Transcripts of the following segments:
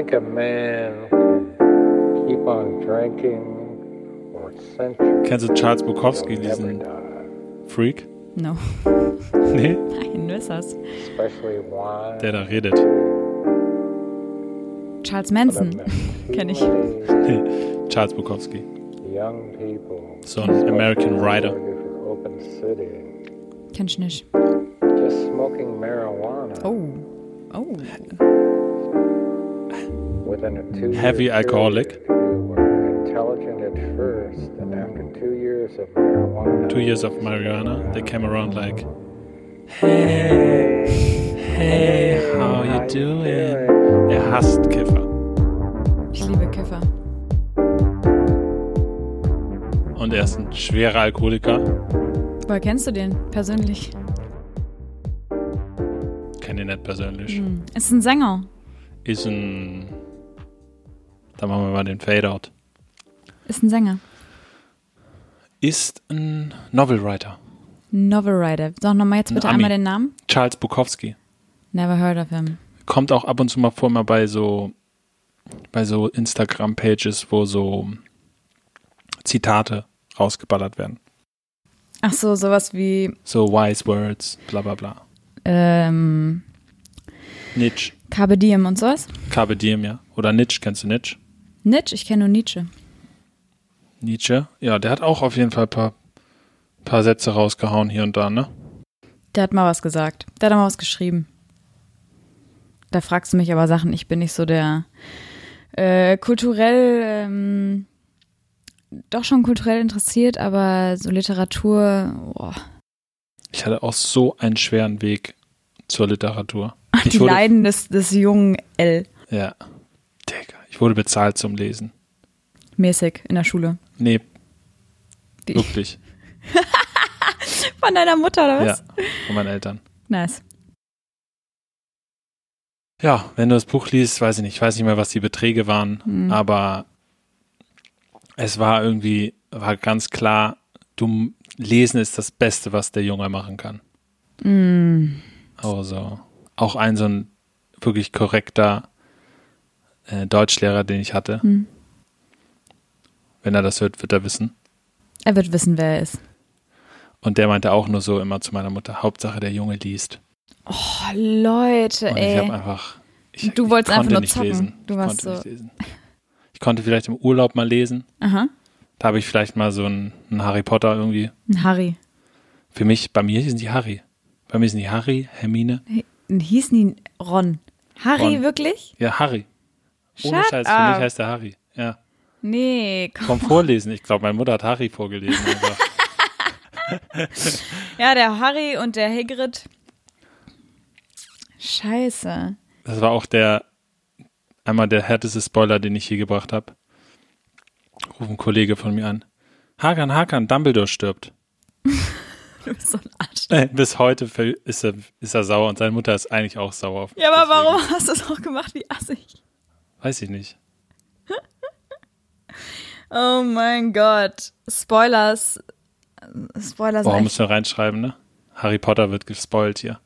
Think a man can keep on drinking or centuries Kennst du Charles Bukowski, diesen die. Freak? No. Nee, Nein, wer ist das? Der da redet. Charles Manson. Kenn ich. Nee, Charles Bukowski. Young people. So ein American Writer. For open city. Kenn ich nicht. Just smoking marijuana. Oh. Oh. Within a two Heavy alcoholic. You were intelligent at first, and after two years of marijuana. Two years of marijuana, they came around like, hey, hey, how you doing? Er hasst Kiffer. Ich liebe Kiffer. Und er ist ein schwerer Alkoholiker. Woher kennst du den persönlich? Kenne ihn nicht persönlich. Hm. Ist ein Sänger. Ist ein. Da machen wir mal den Fade-Out. Ist ein Sänger. Ist ein Novelwriter. Novelwriter. Sag nochmal jetzt Ein bitte Ami. einmal den Namen. Charles Bukowski. Never heard of him. Kommt auch ab und zu mal vor, mal bei so, bei so Instagram-Pages, wo so Zitate rausgeballert werden. Ach so, sowas wie So wise words, bla bla bla. ähm, Nietzsche. Carpe Diem und sowas. Carpe Diem, ja. Oder Nietzsche, kennst du Nietzsche? Nietzsche, ich kenne nur Nietzsche. Nietzsche? Ja, der hat auch auf jeden Fall ein paar, paar Sätze rausgehauen hier und da, ne? Der hat mal was gesagt. Der hat mal was geschrieben. Da fragst du mich aber Sachen. Ich bin nicht so der äh, kulturell, ähm, doch schon kulturell interessiert, aber so Literatur, boah. Ich hatte auch so einen schweren Weg zur Literatur. Die Leiden des, des jungen L. Ja. Digga, ich wurde bezahlt zum Lesen. Mäßig in der Schule. Nee, Wie? wirklich. Von deiner Mutter, oder Ja, was? von meinen Eltern. Nice. Ja, wenn du das Buch liest, weiß ich nicht, ich weiß nicht mehr, was die Beträge waren, Hm. aber es war irgendwie, war ganz klar, du, Lesen ist das Beste, was der Junge machen kann. Mm. Also, auch ein so ein wirklich korrekter äh, Deutschlehrer, den ich hatte. Hm. Wenn er das hört, wird er wissen. Er wird wissen, wer er ist. Und der meinte auch nur so immer zu meiner Mutter, Hauptsache der Junge liest. Oh, Leute, Und ich ey. habe einfach, ich, Du ich wolltest einfach nur nicht zocken. lesen. Du ich warst so- nicht lesen. Ich konnte vielleicht im Urlaub mal lesen. Aha. Da habe ich vielleicht mal so einen, einen Harry Potter irgendwie. Ein Harry. Für mich, bei mir sind die Harry. Bei mir sind die Harry, Hermine. Hießen die Ron? Harry, Ron. wirklich? Ja, Harry. Ohne Shut Scheiß, für up. mich heißt der Harry. Ja. Nee, komm. Vom Vorlesen. Ich glaube, meine Mutter hat Harry vorgelesen. einfach. Ja, der Harry und der Hagrid. Scheiße. Das war auch der, einmal der härteste Spoiler, den ich je gebracht habe. Ruft ein Kollege von mir an. Hakan, Hakan, Dumbledore stirbt. Du bist so ein Arsch. Äh, Bis heute ist er, ist er sauer und seine Mutter ist eigentlich auch sauer. Ja, aber Deswegen. warum hast du es auch gemacht? Wie assig. Weiß ich nicht. Oh mein Gott. Spoilers. Spoilers Warum müssen wir reinschreiben, ne? Harry Potter wird gespoilt hier.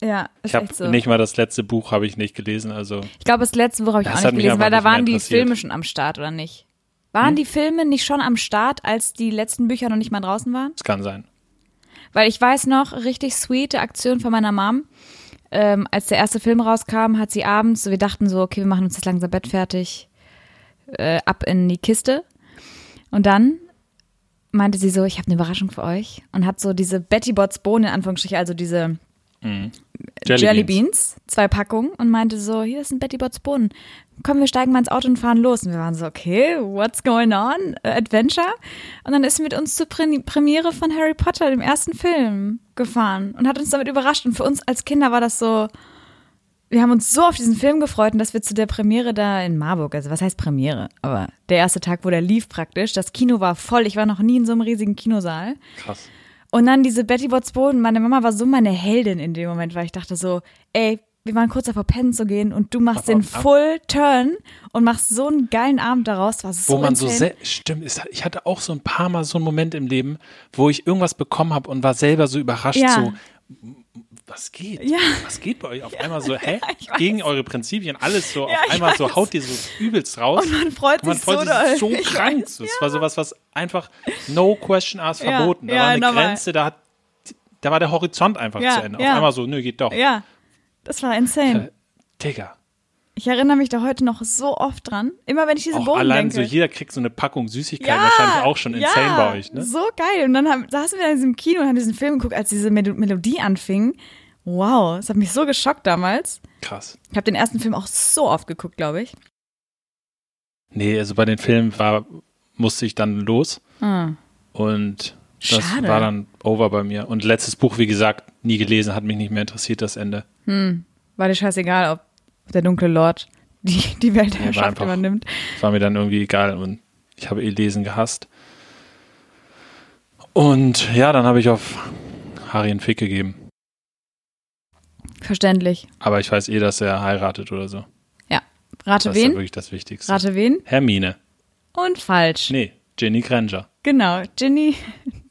Ja, ist Ich habe so. nicht mal das letzte Buch habe ich nicht gelesen, also ich glaube, das letzte Buch habe ich Das auch nicht gelesen, weil da waren die. Filme schon am Start, oder nicht? Waren Hm? die Filme nicht schon am Start, als die letzten Bücher noch nicht mal draußen waren? es kann sein. Weil ich weiß noch, richtig sweete Aktion von meiner Mom. Ähm, als der erste Film rauskam, hat sie abends, so wir dachten so, okay, wir machen uns jetzt langsam Bett fertig, äh, ab in die Kiste. Und dann meinte sie so, ich habe eine Überraschung für euch und hat so diese Betty Bots Bohnen, in Anführungsstrichen, also diese Mhm. Jelly, Beans, zwei Packungen und meinte so, hier ist ein Betty Bots Bohnen. Komm, wir steigen mal ins Auto und fahren los. Und wir waren so, okay, what's going on? Adventure? Und dann ist sie mit uns zur Pre Premiere von Harry Potter, dem ersten Film, gefahren und hat uns damit überrascht. Und für uns als Kinder war das so, wir haben uns so auf diesen Film gefreut und dass wir zu der Premiere da in Marburg, also was heißt Premiere? Aber der erste Tag, wo der lief praktisch, das Kino war voll. Ich war noch nie in so einem riesigen Kinosaal. Krass. Und dann diese Betty Bots Boden. Meine Mama war so meine Heldin in dem Moment, weil ich dachte so, ey, wir waren kurz davor, pennen zu gehen und du machst den. Full Turn und machst so einen geilen Abend daraus. War so Wo man so sehr, stimmt, ich hatte auch so ein paar Mal so einen Moment im Leben, wo ich irgendwas bekommen habe und war selber so überrascht, Ja. so, was geht? Ja. Was geht bei euch? Auf einmal so, hä? Gegen eure Prinzipien, alles so, Ja, auf einmal so weiß. haut ihr so übelst raus. Und man freut Und man sich freut so sich so krank. weiß, Das war sowas, was einfach no question asked Ja, verboten. Da ja, war eine normal. Grenze, da hat, da war der Horizont einfach Ja, zu Ende. ja. Auf einmal so, nö, geht doch. Ja, das war insane. Digga. Ich erinnere mich da heute noch so oft dran. Immer wenn ich diesen Auch Boden allein denke. so, jeder kriegt so eine Packung Süßigkeiten, wahrscheinlich auch schon insane ja, bei euch, ne? So geil. Und dann haben, saßen wir in diesem Kino und haben diesen Film geguckt, als diese Mel Melodie anfing. Wow, das hat mich so geschockt damals. Krass. Ich habe den ersten Film auch so oft geguckt, glaube ich. Nee, also bei den Filmen war, musste ich dann los Ah. und das Schade. war dann over bei mir. Und letztes Buch, wie gesagt, nie gelesen, hat mich nicht mehr interessiert, das Ende. War dir scheißegal, ob der dunkle Lord die, die Weltherrschaft übernimmt. War mir dann irgendwie egal und ich habe eh Lesen gehasst. Und ja, dann habe ich auf Harry einen Fick gegeben. Verständlich. Aber ich weiß eh, dass er heiratet oder so. Rate Das ist ja wen? wirklich das Wichtigste. Rate wen? Hermine. Und falsch. Nee, Ginny Granger. Genau. Ginny.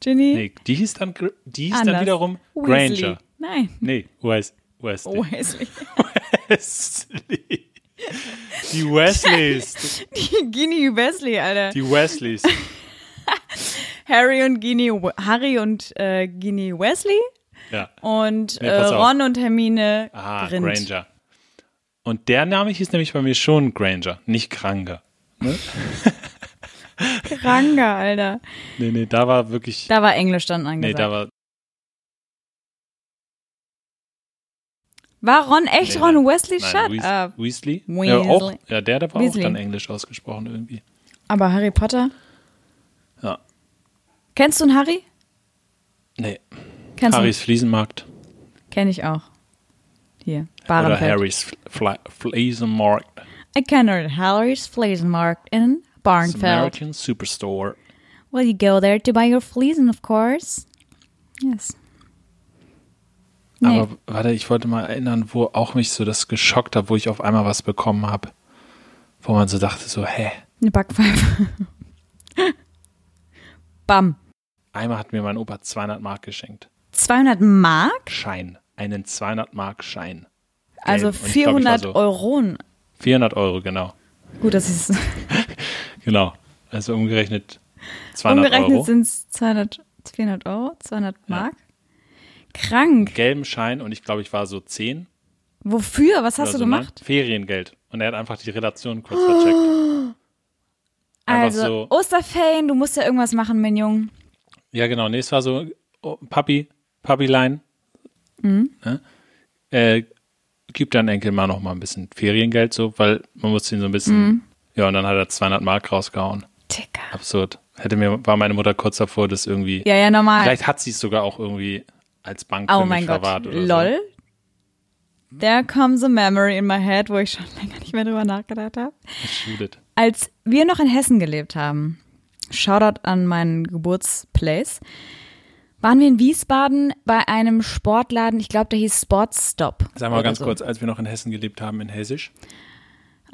Ginny. Nee, die hieß dann, die hieß dann wiederum Weasley. Granger. Nein. Nee, Wes Wesley. Wesley. Wesley. Die Wesleys. Die Ginny Wesley, Alter. Die Wesleys. Harry und Ginny, Harry und äh, Ginny Wesley Ja. und Nee, äh, auf. Ron und Hermine Aha, Grind. Granger. Und der Name hieß nämlich bei mir schon Granger, nicht Granger. Kranger, Alter. Nee, nee, da war wirklich. Da war Englisch dann nee, angesagt. da war. War Ron echt Nee, Ron nein. Wesley? Nein, Shut Weas- up. Weasley? Weasley. Ja, auch, ja, der, der war Weasley. auch dann englisch ausgesprochen irgendwie. Aber Harry Potter? Ja. Kennst du einen Harry? Nee, Kennst Harrys Fliesenmarkt. Kenn ich auch. Hier, Oder Bahrenfeld. Harrys Fl Fliesenmarkt. I kenne Harry's Fliesenmarkt in Barnfeld. American Superstore. Well, you go there to buy your Fliesen, of course. Yes. Nee. Aber warte, ich wollte mal erinnern, wo auch mich so das geschockt hat, wo ich auf einmal was bekommen habe. Wo man so dachte, so, hä? Eine Backpfeife. Bam. Einmal hat mir mein Opa 200 Mark geschenkt. 200 Mark? Schein. Einen 200 Mark Schein. Also Und ich glaub, ich war 400 so- Euro. 400 Euro, genau. Gut, das ist Genau. Also umgerechnet 200 umgerechnet Euro. sind es 200, 400 Euro, 200 Mark. Krank. Gelben Schein und ich glaube, ich war so 10. Wofür? Was hast du so, ne? gemacht? Feriengeld. Und er hat einfach die Relation kurz vercheckt. Einfach Also, so. Osterferien, du musst ja irgendwas machen, mein Junge. Ja, genau. Nee, es war so, oh, Papi, Papilein, Mhm. ne? äh, gib deinem Enkel mal noch mal ein bisschen Feriengeld, so, weil man muss ihn so ein bisschen, Mhm. ja, und dann hat er 200 Mark rausgehauen. Dicker. Absurd. Hätte mir, war meine Mutter kurz davor, das irgendwie, Ja, ja, normal. vielleicht hat sie es sogar auch irgendwie als Bank oh mein Gott. Lol. There comes a memory in my head, wo ich schon länger nicht mehr drüber nachgedacht habe. so. Als wir noch in Hessen gelebt haben, Shoutout an meinen Geburtsplace, waren wir in Wiesbaden bei einem Sportladen, ich glaube, der hieß Sportstop. Sag mal ganz so. kurz, als wir noch in Hessen gelebt haben, in Hessisch.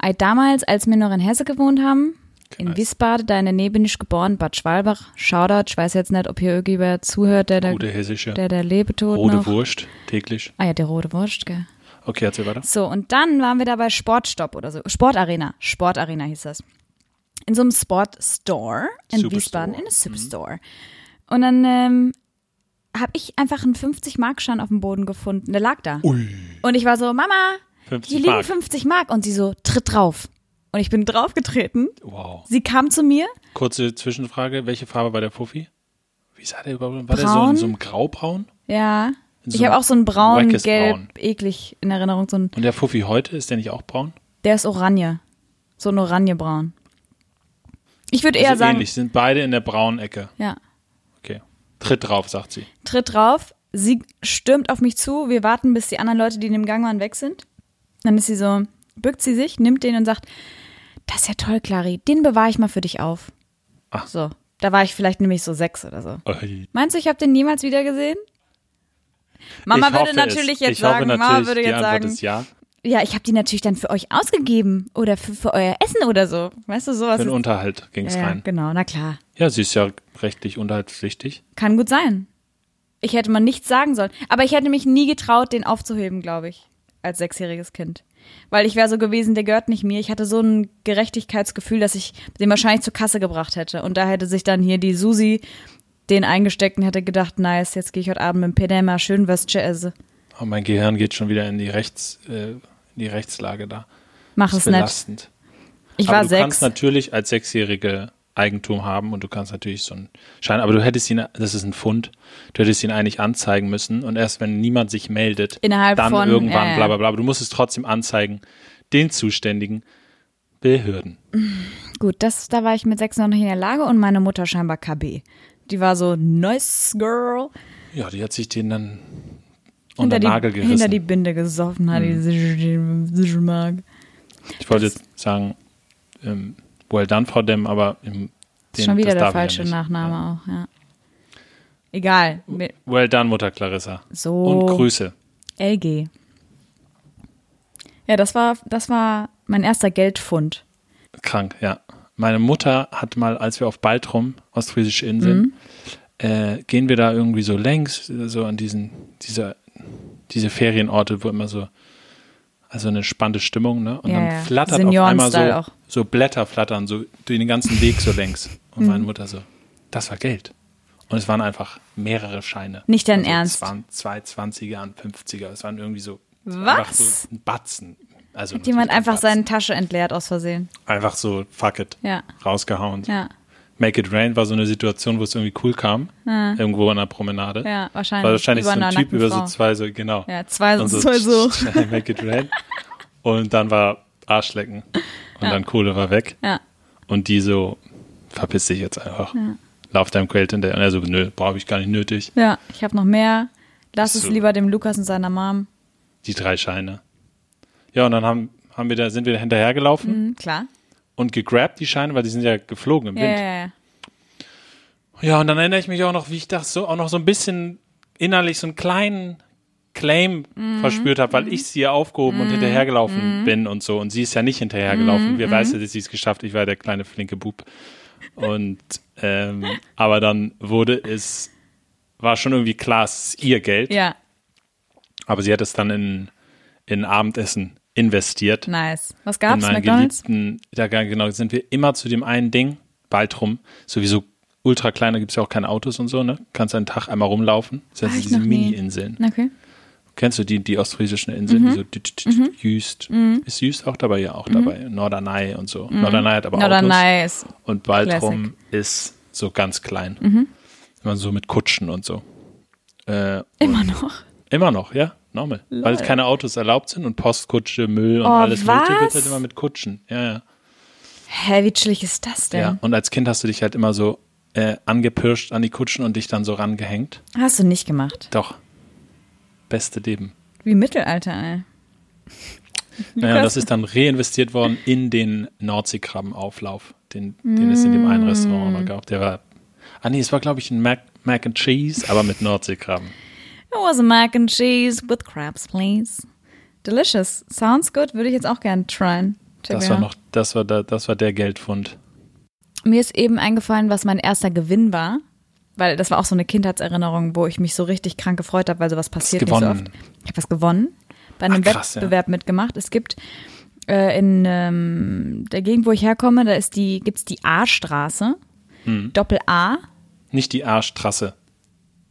Äh, Damals, als wir noch in Hesse gewohnt haben, in Nice. Wiesbaden, da in der Nähe bin ich geboren, Bad Schwalbach, Shoutout, ich weiß jetzt nicht, ob hier irgendwer zuhört, der Hessische. der, der Lebetod Rote noch. Wurst, täglich. Ah ja, der rote Wurst, gell. Okay, erzähl weiter. So, und dann waren wir da bei Sportstopp oder so. Sportarena. Sportarena hieß das. In so einem Sportstore in Superstore. Wiesbaden, in einem Superstore. Und dann ähm, habe ich einfach einen 50-Mark-Schein auf dem Boden gefunden. Der lag da. Und ich war so, Mama, 50 hier liegen Mark. 50 Mark. Und sie so, tritt drauf. Und ich bin draufgetreten. Wow. Sie kam zu mir. Kurze Zwischenfrage, welche Farbe war der Fuffi? Wie sah der überhaupt? War der so Braun? in so einem Graubraun? Ja. So ich habe auch so einen braun, gelb, Braun. eklig in Erinnerung. So ein, Und der Fuffi heute, ist der nicht auch braun? der ist oranje. So ein oranjebraun. Ich würde eher also sagen, ähnlich, sind beide in der braunen Ecke. ja. Okay. Tritt drauf, sagt sie. tritt drauf, sie stürmt auf mich zu, wir warten, bis die anderen Leute, die in dem Gang waren, weg sind. Dann ist sie so, bückt sie sich, nimmt den und sagt, das ist ja toll, Clary, den bewahre ich mal für dich auf. Ach. So, da war ich vielleicht nämlich so sechs oder so. Ui. Meinst du, ich habe den niemals wieder gesehen? Mama Ich würde natürlich es. jetzt ich sagen, hoffe Mama natürlich, würde jetzt sagen, ja. ja, ich habe die natürlich dann für euch ausgegeben oder für, für euer Essen oder so. Weißt du, sowas Für den Unterhalt ging es ja, rein. genau, na klar. Ja, sie ist ja rechtlich unterhaltspflichtig. Kann gut sein. Ich hätte mal nichts sagen sollen. Aber ich hätte mich nie getraut, den aufzuheben, glaube ich, als sechsjähriges Kind. Weil ich wäre so gewesen, der gehört nicht mir. Ich hatte so ein Gerechtigkeitsgefühl, dass ich den wahrscheinlich zur Kasse gebracht hätte. Und da hätte sich dann hier die Susi den eingesteckt und hätte gedacht, nice, jetzt gehe ich heute Abend mit dem Pedema schön Würstchen essen. Oh, mein Gehirn geht schon wieder in die Rechts, äh, in die Rechtslage da. Mach es ist nicht. belastend. Ich aber war du sechs. kannst natürlich als Sechsjährige Eigentum haben und du kannst natürlich so einen Schein, aber du hättest ihn, das ist ein Fund, du hättest ihn eigentlich anzeigen müssen und erst wenn niemand sich meldet, Innerhalb dann von, irgendwann ja. bla bla bla, aber du musst es trotzdem anzeigen, den zuständigen Behörden. Gut, das, da war ich mit sechs noch nicht in der Lage und meine Mutter scheinbar KB. Die war so, nice girl. Ja, die hat sich den dann Hinter unter die, Nagel gerissen. Mhm. hinter die Binde gesoffen hat, die sich, die mag. ich wollte jetzt sagen, ähm, well done, Frau Demm, aber im, den, Schon wieder der falsche ja. Nachname auch, ja. Egal. Ja. Well done, Mutter Clarissa. So. Und Grüße. LG. Ja, das war, das war mein erster Geldfund. Krank, ja. Meine Mutter hat mal, als wir auf Baltrum, ostfriesische Inseln, Mhm. äh, gehen wir da irgendwie so längs, so an diesen, dieser, diese Ferienorte, wo immer so, also eine spannende Stimmung, ne? Und Ja, dann ja. flattert auf einmal so, auch. So Blätter flattern, so den ganzen Weg so längs. Und Mhm. meine Mutter so, das war Geld. Und es waren einfach mehrere Scheine. Nicht dein also Ernst? Zwan- Zwei 20er und 50er. Es waren irgendwie so Was? so ein Batzen. Also Hat jemand einfach Batzen. seine Tasche entleert aus Versehen. Einfach so, fuck it, Ja. rausgehauen. Ja. Make It Rain war so eine Situation, wo es irgendwie cool kam. Irgendwo an der Promenade. Ja, wahrscheinlich. War wahrscheinlich über so ein Typ über so zwei, so, genau. Ja, zwei, Und zwei so. Make It Rain. Und dann war Arschlecken. Und dann Kohle war weg. Ja. Und die so, verpiss dich jetzt einfach. Lauf deinem Geld hinterher. Und er so, nö, brauche ich gar nicht nötig. Ja, ich habe noch mehr. Lass es So. lieber dem Lukas und seiner Mom. Die drei Scheine. Ja, und dann haben, haben wir da, sind wir da hinterhergelaufen Mhm, klar. und gegrabt die Scheine, weil die sind ja geflogen im Ja, Wind. ja, ja. Ja, und dann erinnere ich mich auch noch, wie ich das so auch noch so ein bisschen innerlich so einen kleinen Claim Mhm. verspürt habe, weil ich sie ja aufgehoben und hinterhergelaufen bin und so. Und sie ist ja nicht hinterhergelaufen. Mhm. Wir weiß ja, dass sie es geschafft. Ich war der kleine flinke Bub. Und ähm, aber dann wurde es, war schon irgendwie klar, es ist ihr Geld. Ja, Aber sie hat es dann in, in Abendessen investiert. nice. Was in gab's? meinen McDonalds? geliebten, da genau, sind wir immer zu dem einen Ding, bald rum, sowieso ultra klein, da gibt es ja auch keine Autos und so, ne? Kannst einen Tag einmal rumlaufen. Das heißt, ich diese. Mini-Inseln. Okay. Kennst du die, die ostfriesischen Inseln? Mhm. Die so tü- Jüst. Ist Jüst auch dabei? Ja, auch dabei. Norderney und so. Norderney hat aber Mhm. Oder Autos. nice. Und Baltrum ist so ganz klein. Mhm. Immer so mit Kutschen und so. Äh, Immer noch. Immer noch, ja, normal. Weil Lol. keine Autos erlaubt sind und Postkutsche, Müll und Oh, alles Mögliche wird was? halt immer mit Kutschen. Ja, ja. Hä, wie chillig ist das denn? Ja, und als Kind hast du dich halt immer so äh, angepirscht an die Kutschen und dich dann so rangehängt. Hast du nicht gemacht. Doch. Beste Leben. Wie Mittelalter, ey. Naja, das ist dann reinvestiert worden in den Nordseekrabbenauflauf, den, den es in dem einen Restaurant Mm. noch gab. Der war, ah nee, es war glaube ich ein Mac, Mac and Cheese, aber mit Nordseekrabben. It was a mac and cheese with crabs, please. Delicious. Sounds good. Würde ich jetzt auch gerne tryen. Das war noch, das war, da, das war der Geldfund. Mir ist eben eingefallen, was mein erster Gewinn war. Weil das war auch so eine Kindheitserinnerung, wo ich mich so richtig krank gefreut habe, weil sowas passiert nicht so oft. Ich habe was gewonnen. Bei einem Ach, krass, ja. Wettbewerb mitgemacht. Es gibt äh, in ähm, der Gegend, wo ich herkomme, da ist die, gibt's die A-Straße. Hm. Doppel A. Nicht die Arschtrasse.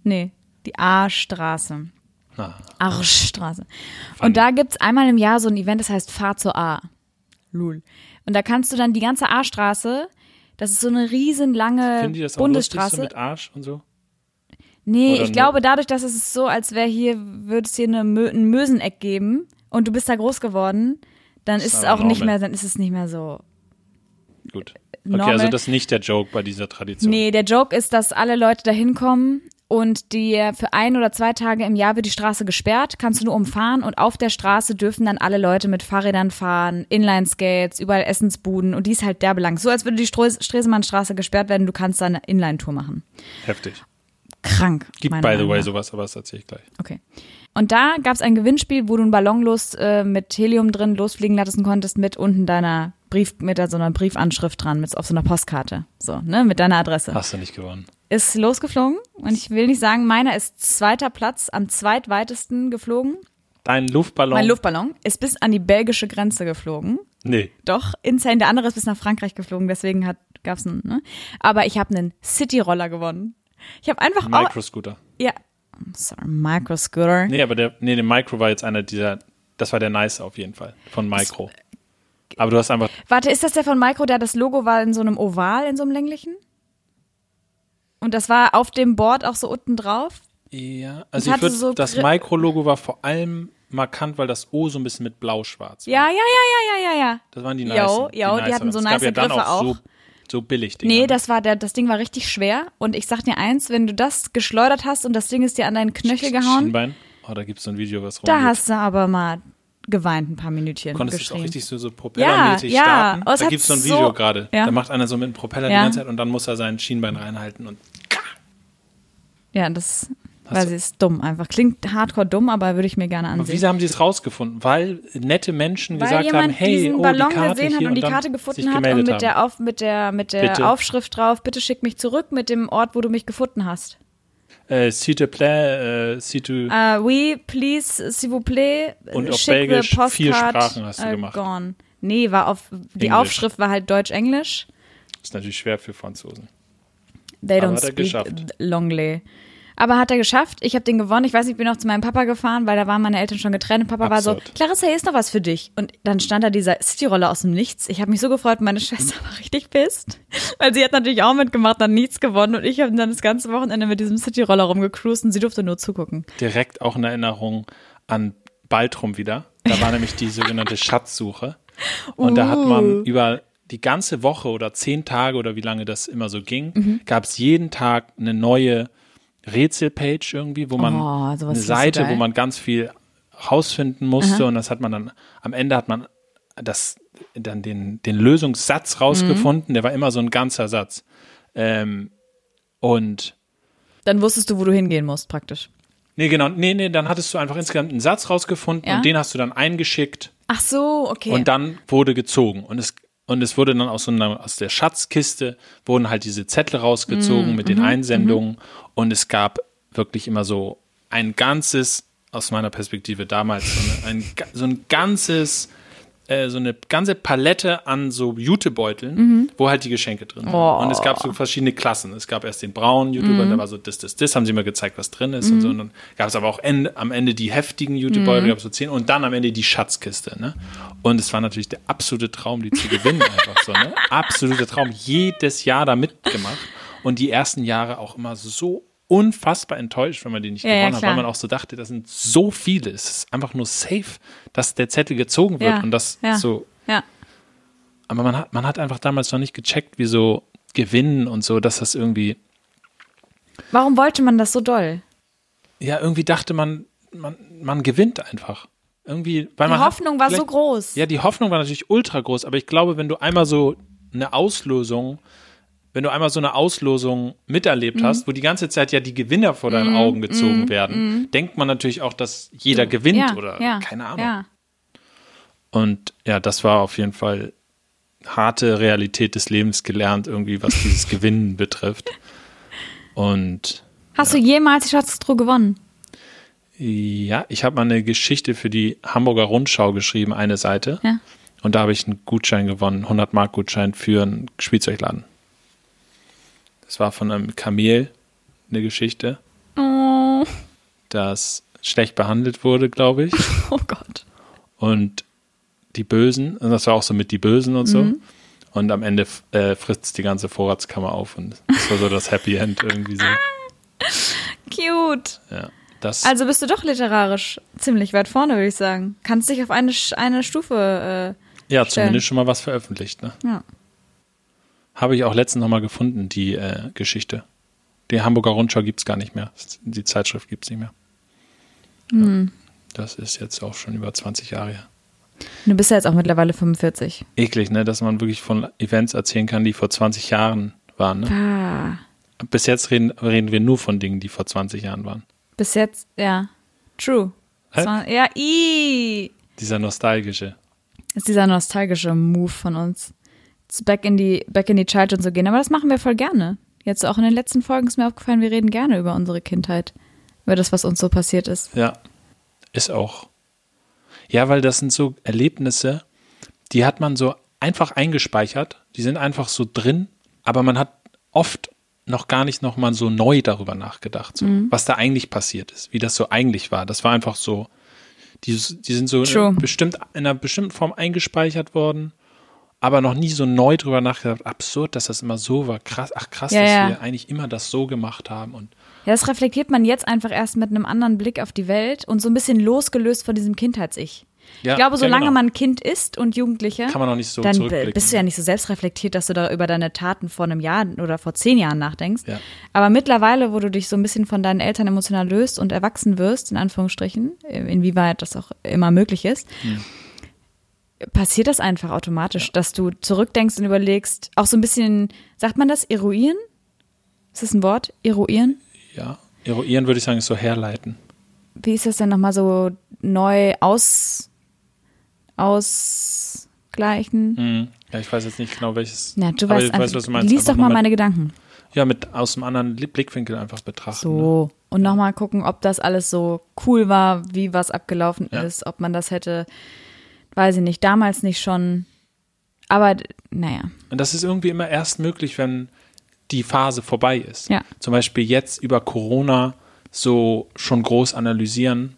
Nee, die A-Straße. Ah, Arschstraße. Und da gibt's einmal im Jahr so ein Event, das heißt Fahr zur A. Lul. Und da kannst du dann die ganze A-Straße, das ist so eine riesenlange Finden die das auch lustig, Bundesstraße. so mit Arsch und so? Nee, Oder ich nur- glaube, dadurch, dass es ist so, als wäre hier, würde es hier eine Mö ein Möseneck geben und du bist da groß geworden, dann ist, Ist es auch nicht normal. mehr, dann ist es nicht mehr so. Gut. Okay, Normal. also das ist nicht der Joke bei dieser Tradition. Nee, der Joke ist, dass alle Leute da hinkommen und die für ein oder zwei Tage im Jahr wird die Straße gesperrt, kannst du nur umfahren und auf der Straße dürfen dann alle Leute mit Fahrrädern fahren, Inline-Skates, überall Essensbuden und die ist halt derbelang. So als würde die Stresemannstraße gesperrt werden, du kannst da eine Inline-Tour machen. Heftig. Krank. Gibt by the way sowas, aber das erzähle ich gleich. Okay. Und da gab es ein Gewinnspiel, wo du einen Ballon los äh, mit Helium drin losfliegen lassen konntest mit unten deiner Brief, mit so einer Briefanschrift dran, mit auf so einer Postkarte. So, ne, mit deiner Adresse. Hast du nicht gewonnen. Ist losgeflogen und ich will nicht sagen, meiner ist zweiter Platz am zweitweitesten geflogen. Dein Luftballon. Mein Luftballon ist bis an die belgische Grenze geflogen. Nee. Doch, insane. Der andere ist bis nach Frankreich geflogen, deswegen hat, gab's einen, ne? Aber ich habe einen City-Roller gewonnen. Ich habe einfach auch, Microscooter. ja, sorry, Microscooter. Nee, aber der, nee, der Micro war jetzt einer dieser, das war der Nice auf jeden Fall, von Micro. Aber du hast einfach, Warte, ist das der von Micro, der das Logo war in so einem Oval, in so einem länglichen? Und das war auf dem Board auch so unten drauf? ja, also ich würde, so das Micro-Logo war vor allem markant, weil das O so ein bisschen mit blau-schwarz war. Ja, ja, ja, ja, ja, ja, ja. Das waren die Jo, nice. jo, die hatten so nice ja Griffe auch, So, auch. so billig Dinger. Nee, ne? das war der, das Ding war richtig schwer. Und ich sag dir eins, wenn du das geschleudert hast und das Ding ist dir an deinen Knöchel gehauen, Schienbein. Oh, da gibt es so ein Video, was da rumgeht. hast du aber mal geweint ein paar Minütchen. Konntest du es auch richtig so, so propellermäßig Ja, ja. starten? Oh, es da gibt es so ein so- Video gerade. ja. Da macht einer so mit dem Propeller Ja. die ganze Zeit und dann muss er sein Schienbein reinhalten und Ja, das, weil sie ist dumm einfach. Klingt hardcore dumm, aber würde ich mir gerne Aber ansehen. wieso haben sie es rausgefunden? Weil nette Menschen Weil gesagt haben, hey, diesen oh, Ballon die Karte gesehen hat und die Karte gefunden hat und mit der, Auf, mit der, mit der Bitte. Aufschrift drauf, bitte schick mich zurück mit dem Ort, wo du mich gefunden hast. Äh, s'il te plaît, äh, si tu, Uh, oui, please, s'il vous plaît, Und auf Belgisch vier Sprachen hast du äh, gemacht. Gone. Nee, war auf, die Englisch. Aufschrift war halt Deutsch-Englisch. ist natürlich schwer für Franzosen. They Aber don't hat er speak geschafft. Longley. Aber hat er geschafft. Ich habe den gewonnen. Ich weiß nicht, ich bin noch zu meinem Papa gefahren, weil da waren meine Eltern schon getrennt. Und Papa war so, Absurd. Clarissa, hier ist noch was für dich. Und dann stand da dieser City-Roller aus dem Nichts. Ich habe mich so gefreut, meine Schwester war richtig pisst. Weil sie hat natürlich auch mitgemacht, dann nichts gewonnen. Und ich habe dann das ganze Wochenende mit diesem City-Roller rumgecruised und sie durfte nur zugucken. Direkt auch eine Erinnerung an Baltrum wieder. Da war nämlich die sogenannte Schatzsuche. Und da hat Uh. man über die ganze Woche oder zehn Tage oder wie lange das immer so ging, Mhm. gab es jeden Tag eine neue Rätselpage irgendwie, wo man Oh, eine so Seite, wo man ganz viel rausfinden musste und das hat man dann, am Ende hat man das, dann den, den Lösungssatz rausgefunden, der war immer so ein ganzer Satz. Ähm, und Dann wusstest du, wo du hingehen musst, praktisch. Nee, genau. Nee, nee, dann hattest du einfach insgesamt einen Satz rausgefunden Ja? und den hast du dann eingeschickt Ach so, okay. und dann wurde gezogen. Und es, und es wurde dann aus, so einer, aus der Schatzkiste wurden halt diese Zettel rausgezogen mit den Einsendungen und es gab wirklich immer so ein ganzes, aus meiner Perspektive damals, so, eine, ein, so ein ganzes, äh, so eine ganze Palette an so Jutebeuteln, wo halt die Geschenke drin sind. Oh. Und es gab so verschiedene Klassen. Es gab erst den braunen Jutebeutel, da war so das, das, das, haben sie mir gezeigt, was drin ist und so. Und dann gab es aber auch Ende, am Ende die heftigen Jutebeutel, gab es so zehn und dann am Ende die Schatzkiste. Ne? Und es war natürlich der absolute Traum, die zu gewinnen, einfach so. Ne? Absoluter Traum. Jedes Jahr da mitgemacht und die ersten Jahre auch immer so unfassbar enttäuscht, wenn man die nicht Ja, ja, gewonnen hat, klar. weil man auch so dachte, das sind so viele. Es ist einfach nur safe, dass der Zettel gezogen wird ja, und das ja, so Ja. aber man hat, man hat einfach damals noch nicht gecheckt, wie so Gewinnen und so, dass das irgendwie, Warum wollte man das so doll? ja, irgendwie dachte man, man, man gewinnt einfach. Irgendwie, weil Die man hat Hoffnung war so groß. Ja, die Hoffnung war natürlich ultra groß, aber ich glaube, wenn du einmal so eine Auslosung, wenn du einmal so eine Auslosung miterlebt Mhm. hast, wo die ganze Zeit ja die Gewinner vor deinen Augen gezogen werden, denkt man natürlich auch, dass jeder gewinnt ja, oder ja, keine Ahnung. Ja. Und ja, das war auf jeden Fall harte Realität des Lebens gelernt, irgendwie, was dieses Gewinnen betrifft. Und Hast du jemals die Schatztruhe gewonnen? ja, ich habe mal eine Geschichte für die Hamburger Rundschau geschrieben, eine Seite. Ja. Und da habe ich einen Gutschein gewonnen, 100 Mark Gutschein für einen Spielzeugladen. Das war von einem Kamel eine Geschichte, Oh, das schlecht behandelt wurde, glaube ich. oh Gott. und die Bösen, und das war auch so mit die Bösen und so. Mhm. Und am Ende äh, frisst die ganze Vorratskammer auf und das war so das Happy End irgendwie so. Cute. Ja, das, Also bist du doch literarisch ziemlich weit vorne, würde ich sagen. Kannst dich auf eine, eine Stufe. ja, stellen. zumindest schon mal was veröffentlicht. Ne? Äh, ja. Habe ich auch letztens noch mal gefunden, die äh, Geschichte. Die Hamburger Rundschau gibt es gar nicht mehr. Die Zeitschrift gibt es nicht mehr. Hm. Das ist jetzt auch schon über 20 Jahre her. Du bist ja jetzt auch mittlerweile 45. Eklig, ne, dass man wirklich von Events erzählen kann, die vor 20 Jahren waren. Ne? Ah. Bis jetzt reden, reden wir nur von Dingen, die vor 20 Jahren waren. Bis jetzt, ja. True. Das war, ja, i. Dieser nostalgische. Ist dieser nostalgische Move von uns. Back in die, back in die Childhood zu gehen. Aber das machen wir voll gerne. Jetzt auch in den letzten Folgen ist mir aufgefallen, wir reden gerne über unsere Kindheit. Über das, was uns so passiert ist. Ja, ist auch. Ja, weil das sind so Erlebnisse, die hat man so einfach eingespeichert. Die sind einfach so drin, aber man hat oft noch gar nicht noch mal so neu darüber nachgedacht, so, Mhm. was da eigentlich passiert ist, wie das so eigentlich war. Das war einfach so, die, die sind so in, bestimmt, in einer bestimmten Form eingespeichert worden, aber noch nie so neu drüber nachgedacht. Absurd, dass das immer so war. Krass, ach krass, Ja, dass ja. wir eigentlich immer das so gemacht haben und Ja, das reflektiert man jetzt einfach erst mit einem anderen Blick auf die Welt und so ein bisschen losgelöst von diesem Kindheits-Ich. ja, ich glaube, solange genau. man Kind ist und Jugendlicher, kann man auch nicht so dann bist du ja nicht so selbstreflektiert, dass du da über deine Taten vor einem Jahr oder vor zehn Jahren nachdenkst. Ja. Aber mittlerweile, wo du dich so ein bisschen von deinen Eltern emotional löst und erwachsen wirst, in Anführungsstrichen, inwieweit das auch immer möglich ist, Hm. Passiert das einfach automatisch, dass du zurückdenkst und überlegst, auch so ein bisschen, sagt man das, eruieren? Ist das ein Wort? Eruieren? Ja, eruieren würde ich sagen, ist so herleiten. Wie ist das denn nochmal so neu aus, ausgleichen? Mhm. Ja, ich weiß jetzt nicht genau welches. Na, du weißt ich weiß, was du meinst. lies doch mal nur meine Gedanken. Ja, mit aus einem anderen Li- Blickwinkel einfach betrachten. Ne? So. Und nochmal gucken, ob das alles so cool war, wie was abgelaufen Ja. ist, ob man das hätte, weiß ich nicht, damals nicht schon. Aber naja, Und das ist irgendwie immer erst möglich, wenn die Phase vorbei ist. Ja. Zum Beispiel jetzt über Corona so schon groß analysieren,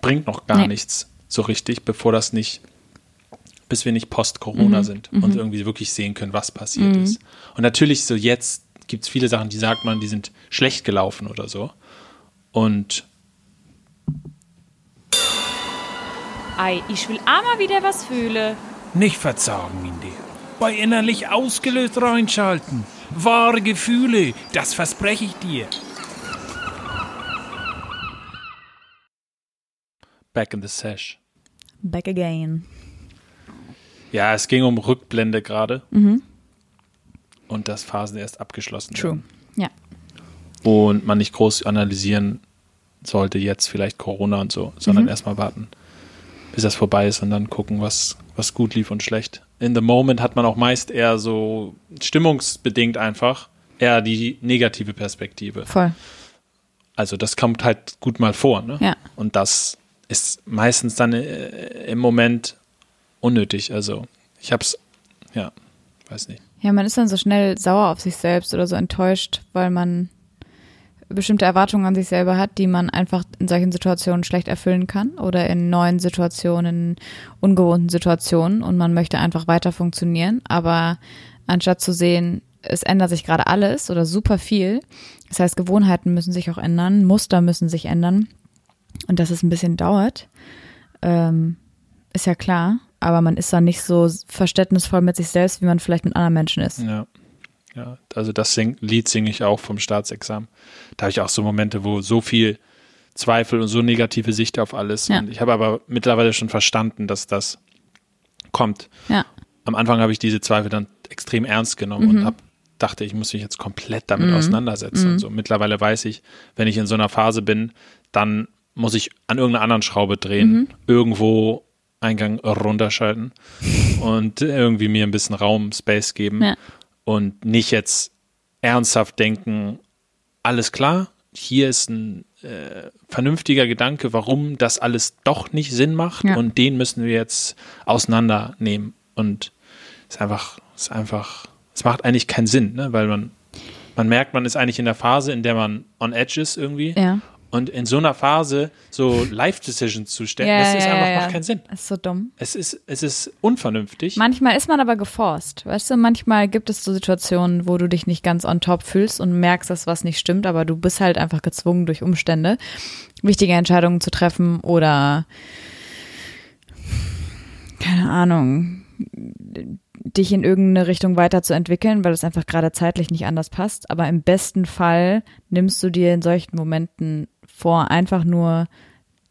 bringt noch gar Nee. nichts so richtig, bevor das nicht, bis wir nicht post-Corona Mhm. sind und irgendwie wirklich sehen können, was passiert ist. Und natürlich so jetzt gibt es viele Sachen, die sagt man, die sind schlecht gelaufen oder so. Und Ei, ich will einmal wieder was fühlen. Nicht verzagen in dir. Bei innerlich ausgelöst reinschalten. Wahre Gefühle, das verspreche ich dir. back in the sesh. Back again. Ja, es ging um Rückblende gerade. Und dass Phasen erst abgeschlossen True. werden. Ja. Und man nicht groß analysieren sollte, jetzt vielleicht Corona und so, sondern erstmal warten, bis das vorbei ist und dann gucken, was, was gut lief und schlecht. In the moment hat man auch meist eher so stimmungsbedingt einfach eher die negative Perspektive. Voll. Also das kommt halt gut mal vor, ne? Ja. Und das ist meistens dann äh, im Moment unnötig. Also ich hab's, ja, weiß nicht. Ja, man ist dann so schnell sauer auf sich selbst oder so enttäuscht, weil man bestimmte Erwartungen an sich selber hat, die man einfach in solchen Situationen schlecht erfüllen kann oder in neuen Situationen, ungewohnten Situationen und man möchte einfach weiter funktionieren, aber anstatt zu sehen, es ändert sich gerade alles oder super viel, das heißt, Gewohnheiten müssen sich auch ändern, Muster müssen sich ändern und dass es ein bisschen dauert, ähm, ist ja klar, aber man ist dann nicht so verständnisvoll mit sich selbst, wie man vielleicht mit anderen Menschen ist. Ja. Ja, also das sing Lied singe ich auch vom Staatsexamen. Da habe ich auch so Momente, wo so viel Zweifel und so negative Sicht auf alles. Ja. Und ich habe aber mittlerweile schon verstanden, dass das kommt. Ja. Am Anfang habe ich diese Zweifel dann extrem ernst genommen Mhm. und hab, dachte, ich muss mich jetzt komplett damit auseinandersetzen. Mhm. Und so. Mittlerweile weiß ich, wenn ich in so einer Phase bin, dann muss ich an irgendeiner anderen Schraube drehen, Mhm. irgendwo Eingang runterschalten und irgendwie mir ein bisschen Raum, Space geben Ja. Und nicht jetzt ernsthaft denken, alles klar, hier ist ein äh, vernünftiger Gedanke, warum das alles doch nicht Sinn macht Ja. und den müssen wir jetzt auseinandernehmen und es ist einfach, es ist einfach, es macht eigentlich keinen Sinn, ne? weil man, man merkt, man ist eigentlich in der Phase, in der man on edge ist irgendwie Ja. Und in so einer Phase so Life-Decisions zu stellen, Ja, das ist ja, einfach, ja, macht keinen Sinn. Das ist so dumm. Es ist, es ist unvernünftig. Manchmal ist man aber geforst, weißt du? Manchmal gibt es so Situationen, wo du dich nicht ganz on top fühlst und merkst, dass was nicht stimmt, aber du bist halt einfach gezwungen durch Umstände, wichtige Entscheidungen zu treffen oder keine Ahnung, dich in irgendeine Richtung weiterzuentwickeln, weil es einfach gerade zeitlich nicht anders passt. Aber im besten Fall nimmst du dir in solchen Momenten vor, einfach nur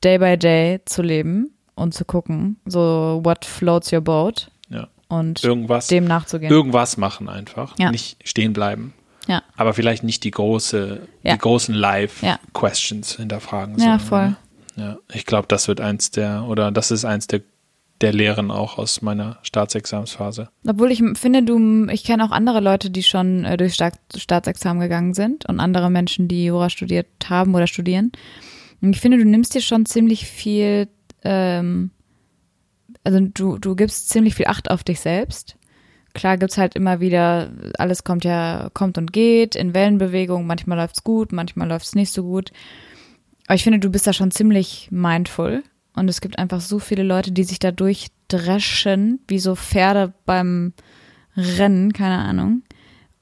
day by day zu leben und zu gucken, so what floats your boat ja. und Irgendwas, dem nachzugehen. irgendwas machen einfach, Ja. nicht stehen bleiben. ja. Aber vielleicht nicht die große, die großen. Live-Questions hinterfragen. Ja, voll. Ja, ich glaube, das wird eins der, oder das ist eins der, der Lehren auch aus meiner Staatsexamensphase. Obwohl ich finde, du, ich kenne auch andere Leute, die schon äh, durch Staat, Staatsexamen gegangen sind und andere Menschen, die Jura studiert haben oder studieren. Und ich finde, du nimmst dir schon ziemlich viel, ähm, also du, du gibst ziemlich viel Acht auf dich selbst. Klar gibt's halt immer wieder, alles kommt ja, kommt und geht, in Wellenbewegung, manchmal läuft's gut, manchmal läuft's nicht so gut. Aber ich finde, du bist da schon ziemlich mindful. Und es gibt einfach so viele Leute, die sich da durchdreschen, wie so Pferde beim Rennen, keine Ahnung.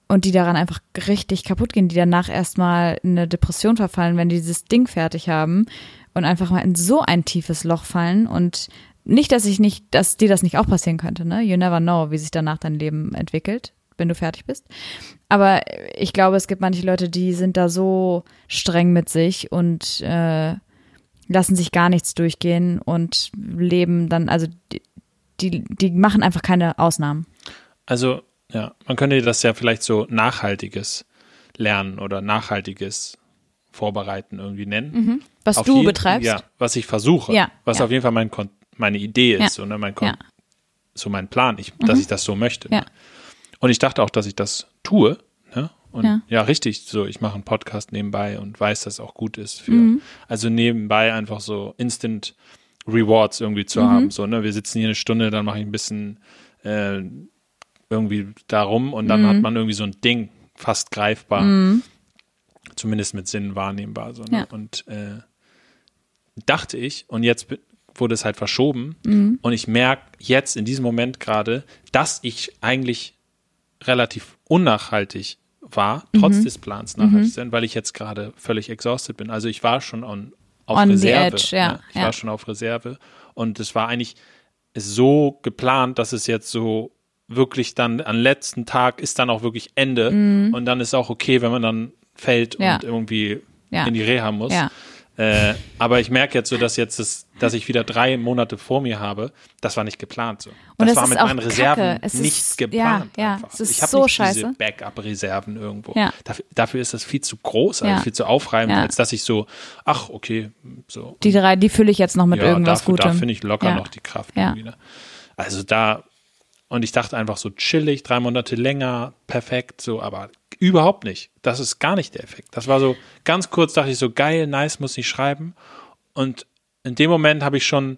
Und die daran einfach richtig kaputt gehen, die danach erstmal in eine Depression verfallen, wenn die dieses Ding fertig haben und einfach mal in so ein tiefes Loch fallen. Und nicht, dass ich nicht, dass dir das nicht auch passieren könnte, ne? You never know, wie sich danach dein Leben entwickelt, wenn du fertig bist. Aber ich glaube, es gibt manche Leute, die sind da so streng mit sich und äh, lassen sich gar nichts durchgehen und leben dann, also die, die, die machen einfach keine Ausnahmen. Also, ja, man könnte das ja vielleicht so nachhaltiges Lernen oder nachhaltiges Vorbereiten irgendwie nennen. Was Auf du jeden- betreibst. Ja, was ich versuche. Ja, was ja. auf jeden Fall mein Kon meine Idee ist Ja, und mein Kon ja. so mein Plan, ich, dass ich das so möchte. Ja. Und ich dachte auch, dass ich das tue. Und Ja. ja. richtig, so ich mache einen Podcast nebenbei und weiß, dass es auch gut ist für, Mhm. also nebenbei einfach so Instant Rewards irgendwie Mhm. zu haben. So, ne? Wir sitzen hier eine Stunde, dann mache ich ein bisschen äh, irgendwie darum und dann Mhm. hat man irgendwie so ein Ding fast greifbar. Zumindest mit Sinn wahrnehmbar. So, ne? Ja. Und äh, dachte ich, und jetzt wurde es halt verschoben. Mhm. Und ich merke jetzt in diesem Moment gerade, dass ich eigentlich relativ unnachhaltig war, trotz Mhm. des Plans nachhaltig zu sein, weil ich jetzt gerade völlig exhausted bin. Also ich war schon on, auf On the Reserve. edge, ja, ne? Ich ja. war schon auf Reserve. Und es war eigentlich so geplant, dass es jetzt so wirklich dann am letzten Tag ist dann auch wirklich Ende. Und dann ist auch okay, wenn man dann fällt Mhm. Ja. und irgendwie Ja. in die Reha muss. Ja. Äh, aber ich merke jetzt so, dass jetzt das, dass ich wieder drei Monate vor mir habe. Das war nicht geplant so. Das, Und das war mit meinen Reserven Kacke. Es ist- nicht ja, geplant. ja, ist ich habe so nicht scheiße. diese Backup-Reserven irgendwo. Ja. Dafür, dafür ist das viel zu groß, also Ja. viel zu aufreibend, Ja. als dass ich so, ach okay, so. Die drei, die fülle ich jetzt noch mit ja, irgendwas dafür, da Gutem. finde ich locker Ja. noch die Kraft Ja. Ne? Also da, und ich dachte einfach so chillig, drei Monate länger, perfekt, so, aber überhaupt nicht. Das ist gar nicht der Effekt. Das war so, ganz kurz dachte ich so, geil, nice, muss nicht schreiben. Und in dem Moment habe ich schon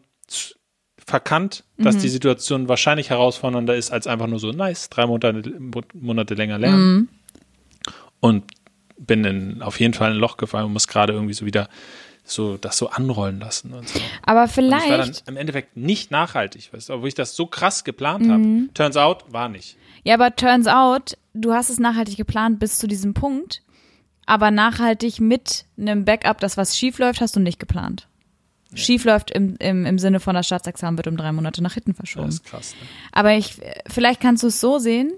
verkannt, Mhm. dass die Situation wahrscheinlich herausfordernder ist, als einfach nur so, nice, drei Monate, Monate länger lernen. Mhm. Und bin in, auf jeden Fall in ein Loch gefallen und muss gerade irgendwie so wieder so das so anrollen lassen und so. Aber Und ich war dann vielleicht, im Endeffekt nicht nachhaltig, weißt du, obwohl ich das so krass geplant Mhm. habe. Turns out, war nicht. Ja, aber turns out, du hast es nachhaltig geplant bis zu diesem Punkt, aber nachhaltig mit einem Backup, dass was schief läuft, hast du nicht geplant. Schief läuft im, im, im Sinne von das Staatsexamen wird um drei Monate nach hinten verschoben. Das ist krass. Ne? Aber ich, vielleicht kannst du es so sehen,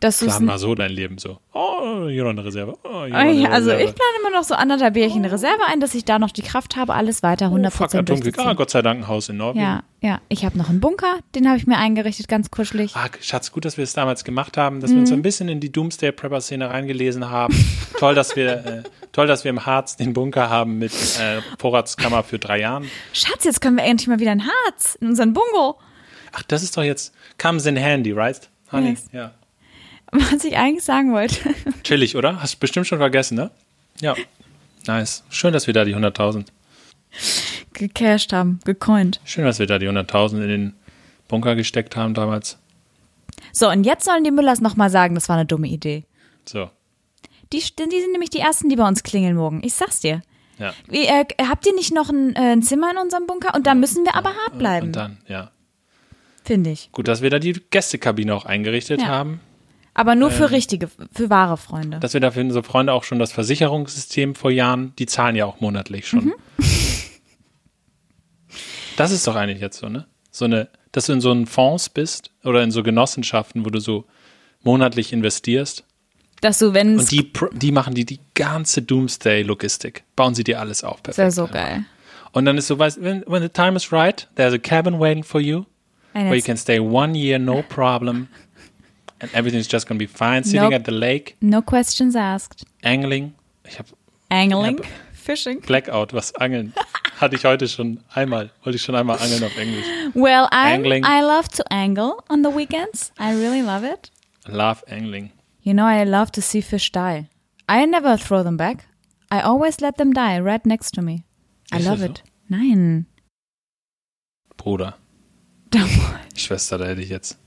dass Plan mal so dein Leben so. Oh, hier noch eine Reserve. Oh, hier Oh eine also Reserve. ich plane immer noch so anderthalb Jährchen Reserve ein, dass ich da noch die Kraft habe, alles weiter 100% oh, fuck. Ah. Gott sei Dank ein Haus in Norwegen. Ja, ja. Ich habe noch einen Bunker, den habe ich mir eingerichtet, ganz kuschelig. Ah, Schatz, gut, dass wir es damals gemacht haben, dass wir Mhm. uns ein bisschen in die Doomsday Prepper Szene reingelesen haben. toll, dass wir, äh, toll, dass wir im Harz den Bunker haben mit äh, Vorratskammer für drei Jahren. Schatz, jetzt können wir endlich mal wieder ein Harz in unseren Bungo. Ach, das ist doch jetzt comes in handy, right? Honey, Yes. ja. Was ich eigentlich sagen wollte. Chillig, oder? Hast bestimmt schon vergessen, ne? Ja. Nice. Schön, dass wir da die 100.000. Gecashed haben, gecoint. Schön, dass wir da die 100.000 in den Bunker gesteckt haben damals. So, und jetzt sollen die Müllers nochmal sagen, das war eine dumme Idee. So. Die, die sind nämlich die Ersten, die bei uns klingeln morgen. Ich sag's dir. Ja. Wie, äh, habt ihr nicht noch ein, äh, ein Zimmer in unserem Bunker? Und da müssen wir aber hart bleiben, Und dann, ja. finde ich. Gut, dass wir da die Gästekabine auch eingerichtet Ja. haben. Aber nur Ähm. für richtige, für wahre Freunde. Dass wir dafür unsere Freunde auch schon das Versicherungssystem vor Jahren, die zahlen ja auch monatlich schon. Mhm. Das ist doch eigentlich jetzt so, ne? So eine, dass du in so einen Fonds bist oder in so Genossenschaften, wo du so monatlich investierst. Dass du, wenn Und die, die machen die die ganze Doomsday-Logistik. Bauen sie dir alles auf. Perfekt. so geil. Und dann ist so, weißt, when, when the time is right, there's a cabin waiting for you, And where you can stay one year, no problem. And everything's just gonna be fine. Sitting Nope. at the lake, no questions asked. angling. Ich habe Angling, Fishing. Blackout, was Angeln Hatte ich heute schon einmal, wollte ich schon einmal angeln auf Englisch. Well, I'm, Angling. I love to angle on the weekends. I really love it. Love Angling. You know, I love to see fish die. I never throw them back. I always let them die right next to me. I Ist love das it. Nein. Bruder. Schwester, da hätte ich jetzt.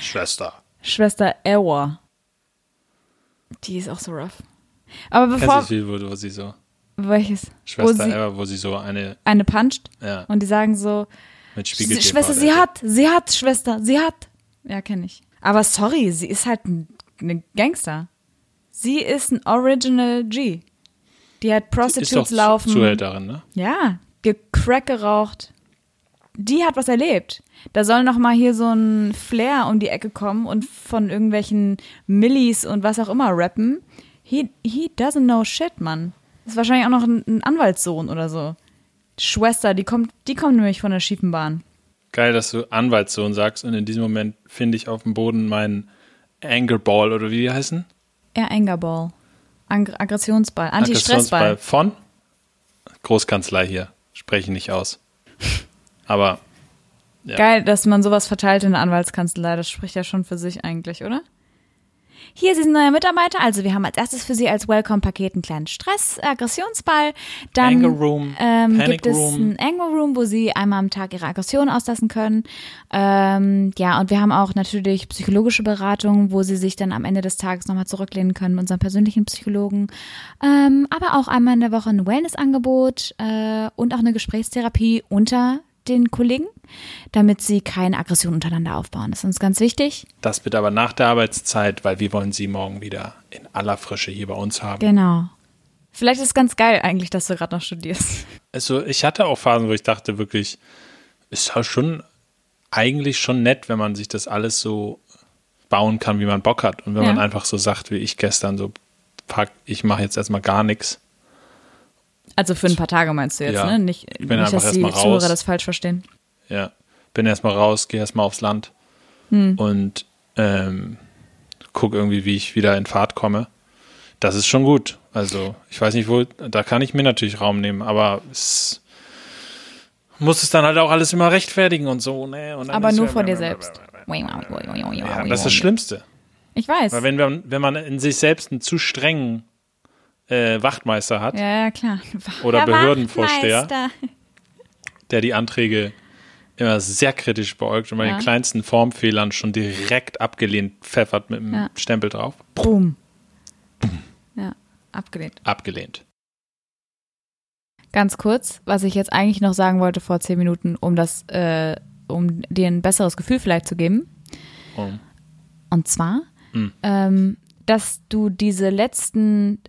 Schwester. Schwester Ewa. Die ist auch so rough. Aber Kennst du bevor. das Video, wo, wo sie so, Welches? Wo Schwester sie Eva, wo sie so eine, eine puncht ja, und die sagen so: mit sie, Spiegel Schwester, sie hat, sie hat, Schwester, sie hat. Ja, kenne ich. Aber sorry, sie ist halt ein, eine Gangster. Sie ist ein Original G. Die hat Ist doch Prostitutes laufen. Zuhälterin, ne? Ja, die Crack geraucht. Die hat was erlebt. Da soll noch mal hier so ein Flair um die Ecke kommen und von irgendwelchen Millis und was auch immer rappen. He, he doesn't know shit, Mann. Ist wahrscheinlich auch noch ein, ein Anwaltssohn oder so. Schwester, die kommt, die kommt nämlich von der schiefen Bahn. Geil, dass du Anwaltssohn sagst und in diesem Moment finde ich auf dem Boden meinen Angerball oder wie die heißen? Ja, Angerball. Ag Aggressionsball. Aggressionsball Anti-Stressball. von Großkanzlei hier. Spreche ich nicht aus. Aber Ja. Geil, dass man sowas verteilt in der Anwaltskanzlei. Das spricht ja schon für sich eigentlich, oder? Hier, Sie sind neuer Mitarbeiter. Also wir haben als erstes für Sie als Welcome-Paket einen kleinen Stress, Aggressionsball. Dann Anger Room, ähm, Panic gibt es Room. einen Anger Room, wo Sie einmal am Tag Ihre Aggression auslassen können. Ähm, ja, und wir haben auch natürlich psychologische Beratung, wo Sie sich dann am Ende des Tages nochmal zurücklehnen können mit unserem persönlichen Psychologen. Ähm, aber auch einmal in der Woche ein Wellnessangebot äh, und auch eine Gesprächstherapie unter den Kollegen, damit sie keine Aggression untereinander aufbauen. Das ist uns ganz wichtig. das bitte aber nach der Arbeitszeit, weil wir wollen sie morgen wieder in aller Frische hier bei uns haben. Genau. Vielleicht ist es ganz geil eigentlich, dass du gerade noch studierst. Also ich hatte auch Phasen, wo ich dachte wirklich, ist ja schon eigentlich schon nett, wenn man sich das alles so bauen kann, wie man Bock hat. Und wenn Ja. man einfach so sagt, wie ich gestern, so, fuck, ich mache jetzt erstmal gar nichts. Also für ein paar Tage meinst du jetzt, Ja. ne? Nicht, Ich bin nicht dass die Zuhörer das falsch verstehen. Ja, bin erstmal raus, gehe erstmal aufs Land und ähm, guck irgendwie, wie ich wieder in Fahrt komme. Das ist schon gut. Also, ich weiß nicht, wo, da kann ich mir natürlich Raum nehmen, aber es muss es dann halt auch alles immer rechtfertigen und so, ne? Und Aber nur ja- vor dir selbst. Ja, das ist das Schlimmste. Ich weiß. Weil wenn, man- wenn man in sich selbst einen zu strengen äh, Wachtmeister hat, ja, ja, klar. Oder Behördenvorsteher. Der die Anträge immer sehr kritisch beäugt und bei Ja. den kleinsten Formfehlern schon direkt abgelehnt pfeffert mit dem Ja. Stempel drauf. Boom. Ja, abgelehnt. Abgelehnt. Ganz kurz, was ich jetzt eigentlich noch sagen wollte vor zehn Minuten, um das, äh, um dir ein besseres Gefühl vielleicht zu geben. Oh. Und zwar, Hm. ähm, dass du diese letzten,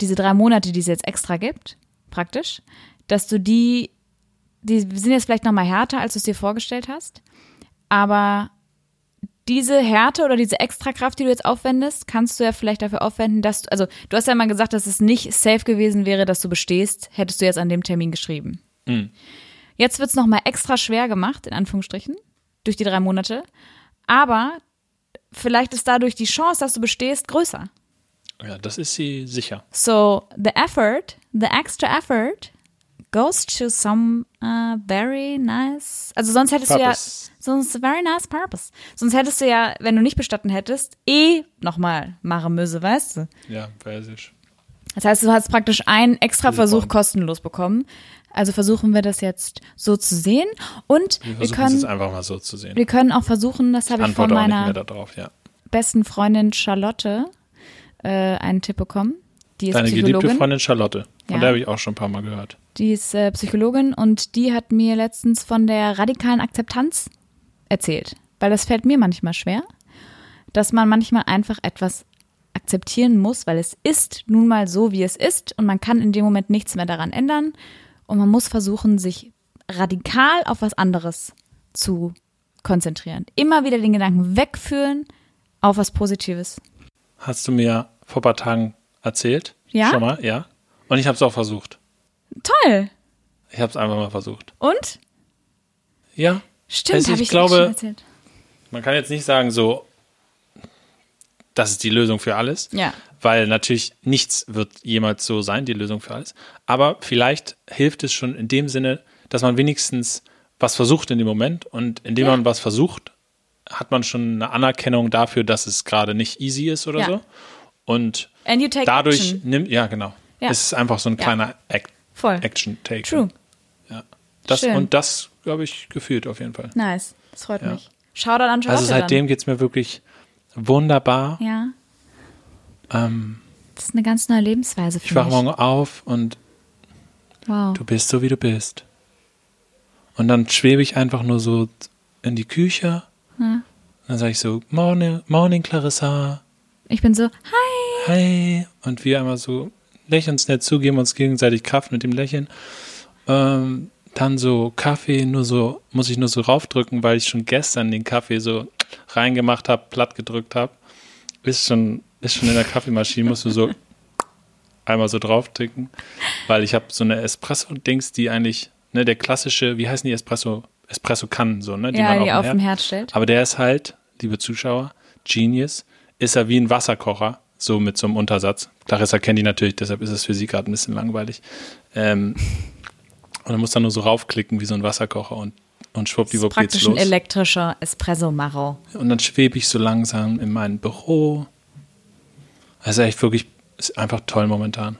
diese drei Monate, die es jetzt extra gibt, praktisch, dass du die, die sind jetzt vielleicht nochmal härter, als du es dir vorgestellt hast, aber diese Härte oder diese Extrakraft, die du jetzt aufwendest, kannst du ja vielleicht dafür aufwenden, dass du, also du hast ja mal gesagt, dass es nicht safe gewesen wäre, dass du bestehst, hättest du jetzt an dem Termin geschrieben. Hm. Jetzt wird es nochmal extra schwer gemacht, in Anführungsstrichen, durch die drei Monate, aber vielleicht ist dadurch die Chance, dass du bestehst, größer. Ja, das ist sie sicher. So the effort, the extra effort goes to some uh, very nice. Also sonst hättest Purpose. du ja sonst very nice purpose. Sonst hättest du ja, wenn du nicht bestatten hättest, eh nochmal machen müsse, weißt du? Ja, persisch. Das heißt, du hast praktisch einen extra Diese Versuch kostenlos bekommen. Also versuchen wir das jetzt so zu sehen und Wir wir versuchen es können einfach mal so zu sehen. wir können auch versuchen, das habe ich von meiner mehr darauf, ja. besten Freundin Charlotte äh, einen Tipp bekommen. Die ist Deine geliebte Psychologin. Freundin Charlotte. Von Ja. der habe ich auch schon ein paar Mal gehört. Die ist äh, Psychologin und die hat mir letztens von der radikalen Akzeptanz erzählt. Weil das fällt mir manchmal schwer, dass man manchmal einfach etwas akzeptieren muss, weil es ist nun mal so, wie es ist und man kann in dem Moment nichts mehr daran ändern und man muss versuchen, sich radikal auf was anderes zu konzentrieren. Immer wieder den Gedanken wegführen auf was Positives. Hast du mir vor ein paar Tagen erzählt? Ja? Schon mal, ja. Und ich habe es auch versucht. Toll! Ich habe es einfach mal versucht. Und? Ja. Stimmt, Also habe ich ich, glaube- schon erzählt. Man kann jetzt nicht sagen so, das ist die Lösung für alles. Ja. Weil natürlich nichts wird jemals so sein, die Lösung für alles. Aber vielleicht hilft es schon in dem Sinne, dass man wenigstens was versucht in dem Moment. Und indem Ja. man was versucht, hat man schon eine Anerkennung dafür, dass es gerade nicht easy ist oder Ja. so. Und And you take dadurch action. nimmt, ja, genau. Ja. Es ist einfach so ein Ja. kleiner Act, Voll. Action-Take. True. Ja. Das, Schön. und das, glaube ich, gefühlt auf jeden Fall. Nice. Das freut Ja. mich. Shoutout an Charlotte Also seitdem geht es mir wirklich wunderbar. Ja. Ähm, Das ist eine ganz neue Lebensweise für ich wache mich. morgen auf und Wow. du bist so, wie du bist. Und dann schwebe ich einfach nur so in die Küche. Und dann sage ich so, Morning, Morning Clarissa. Ich bin so, hi. Hi. Und wir einmal so lächeln uns nett zu, geben uns gegenseitig Kraft mit dem Lächeln. Ähm, dann so Kaffee, nur so, muss ich nur so raufdrücken, weil ich schon gestern den Kaffee so reingemacht habe, platt gedrückt habe. Ist schon, ist schon in der Kaffeemaschine, musst du so einmal so draufdrücken, weil ich habe so eine Espresso-Dings, die eigentlich, ne, der klassische, wie heißen die Espresso, Espresso-Kannen, so, ne, die ja, man die auf, auf dem Herd stellt. aber der ist halt, liebe Zuschauer, Genius, ist er wie ein Wasserkocher, so mit so einem Untersatz. Clarissa kennt die natürlich, deshalb ist es für sie gerade ein bisschen langweilig. Ähm, und dann muss dann nur so raufklicken wie so ein Wasserkocher und, und schwuppdiwupp geht's praktisch ein los. elektrischer Espresso-Maro. Und dann schwebe ich so langsam in mein Büro. Also echt wirklich, ist einfach toll momentan.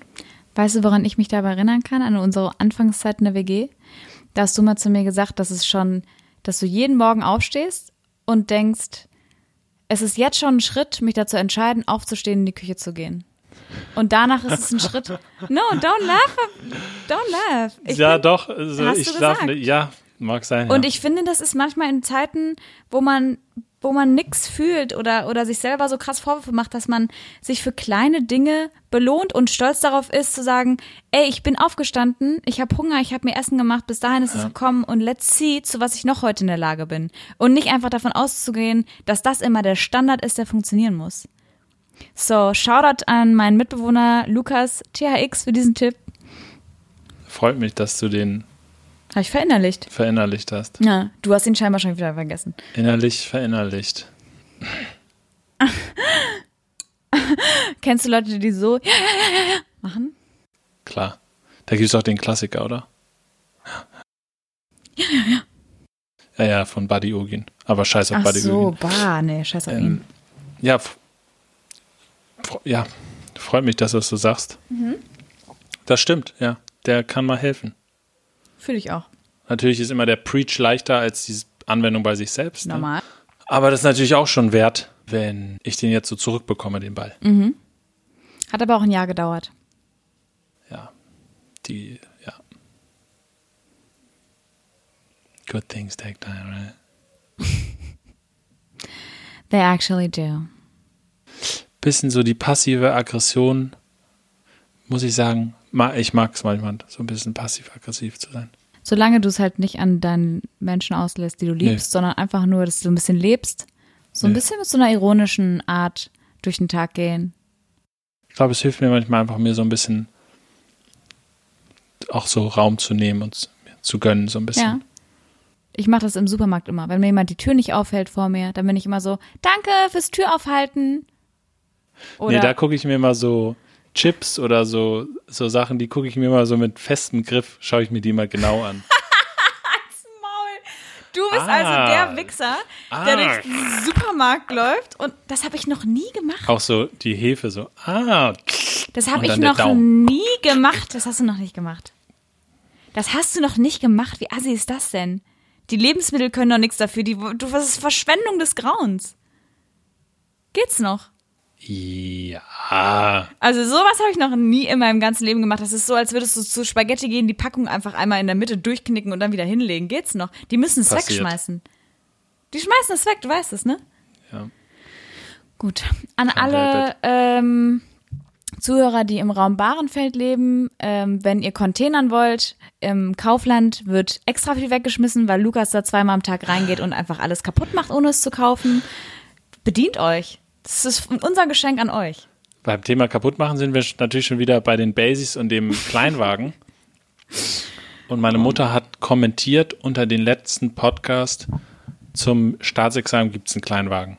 Weißt du, woran ich mich dabei erinnern kann? An unsere Anfangszeit in der WG? Da hast du mal zu mir gesagt, dass es schon, dass du jeden Morgen aufstehst und denkst, es ist jetzt schon ein Schritt, mich dazu entscheiden, aufzustehen, in die Küche zu gehen. Und danach ist es ein Schritt. No, don't laugh. Don't laugh. Ich ja, find- doch, also ich nicht, ja, mag sein. Und ja. ich finde, das ist manchmal in Zeiten, wo man, wo man nix fühlt oder, oder sich selber so krass Vorwürfe macht, dass man sich für kleine Dinge belohnt und stolz darauf ist, zu sagen, ey, ich bin aufgestanden, ich habe Hunger, ich habe mir Essen gemacht, bis dahin ist es gekommen und let's see, zu was ich noch heute in der Lage bin. Und nicht einfach davon auszugehen, dass das immer der Standard ist, der funktionieren muss. So, Shoutout an meinen Mitbewohner Lukas THX für diesen Tipp. Freut mich, dass du den Habe ich verinnerlicht. verinnerlicht hast. Ja, du hast ihn scheinbar schon wieder vergessen. Innerlich verinnerlicht. Kennst du Leute, die so machen? Klar. Da gibt es auch den Klassiker, oder? Ja, ja, ja. Ja, ja, von Buddy Ogin. Aber scheiß auf Ach Buddy so, Ogin. bah, nee, scheiß auf Ähm, ihn. ja, ja, freut mich, dass du es so sagst. Mhm. Das stimmt, ja. Der kann mal helfen. Fühle ich auch. Natürlich ist immer der Preach leichter als die Anwendung bei sich selbst. Ne? Normal. Aber das ist natürlich auch schon wert, wenn ich den jetzt so zurückbekomme, den Ball. Mhm. Hat aber auch ein Jahr gedauert. Ja. Die, ja. Good things take time, right? They actually do. bisschen so die passive Aggression, muss ich sagen. Ich mag es manchmal, so ein bisschen passiv-aggressiv zu sein. Solange du es halt nicht an deinen Menschen auslässt, die du liebst, sondern einfach nur, dass du ein bisschen lebst. So ein Nee. bisschen mit so einer ironischen Art durch den Tag gehen. Ich glaube, es hilft mir manchmal einfach, mir so ein bisschen auch so Raum zu nehmen und zu- gönnen, so ein bisschen. Ja. Ich mache das im Supermarkt immer. Wenn mir jemand die Tür nicht aufhält vor mir, dann bin ich immer so, danke fürs Tür aufhalten. Oder nee, da gucke ich mir mal so Chips oder so, so Sachen, die gucke ich mir mal so mit festem Griff, schaue ich mir die mal genau an. Maul. Du bist Ah. also der Wichser, der Ah. durch den Supermarkt läuft und das habe ich noch nie gemacht. Auch so die Hefe so, ah, Das habe ich noch nie gemacht. Das hast du noch nicht gemacht. Das hast du noch nicht gemacht. Wie assi ist das denn? Die Lebensmittel können doch nichts dafür. Die, du, was ist Verschwendung des Grauens? Geht's noch? Ja. Also sowas habe ich noch nie in meinem ganzen Leben gemacht. Das ist so, als würdest du zu Spaghetti gehen, die Packung einfach einmal in der Mitte durchknicken und dann wieder hinlegen. Geht's noch? Die müssen es Passiert. wegschmeißen. Die schmeißen es weg, du weißt es, ne? ja. Gut. An alle ähm, Zuhörer, die im Raum Bahrenfeld leben, ähm, wenn ihr Containern wollt, im Kaufland wird extra viel weggeschmissen, weil Lukas da zweimal am Tag reingeht und einfach alles kaputt macht, ohne es zu kaufen. Bedient euch. Das ist unser Geschenk an euch. Beim Thema kaputt machen sind wir natürlich schon wieder bei den Basics und dem Kleinwagen. Und meine Mutter hat kommentiert unter den letzten Podcast zum Staatsexamen gibt es einen Kleinwagen.